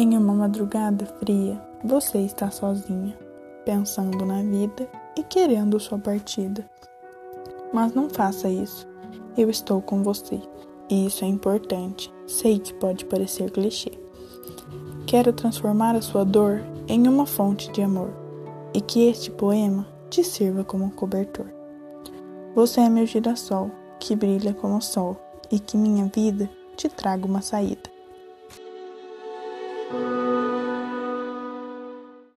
Em uma madrugada fria, você está sozinha, pensando na vida e querendo sua partida. Mas não faça isso. Eu estou com você, e isso é importante. Sei que pode parecer clichê. Quero transformar a sua dor em uma fonte de amor, e que este poema te sirva como cobertor. Você é meu girassol, que brilha como o sol, e que minha vida te traga uma saída. Thank you.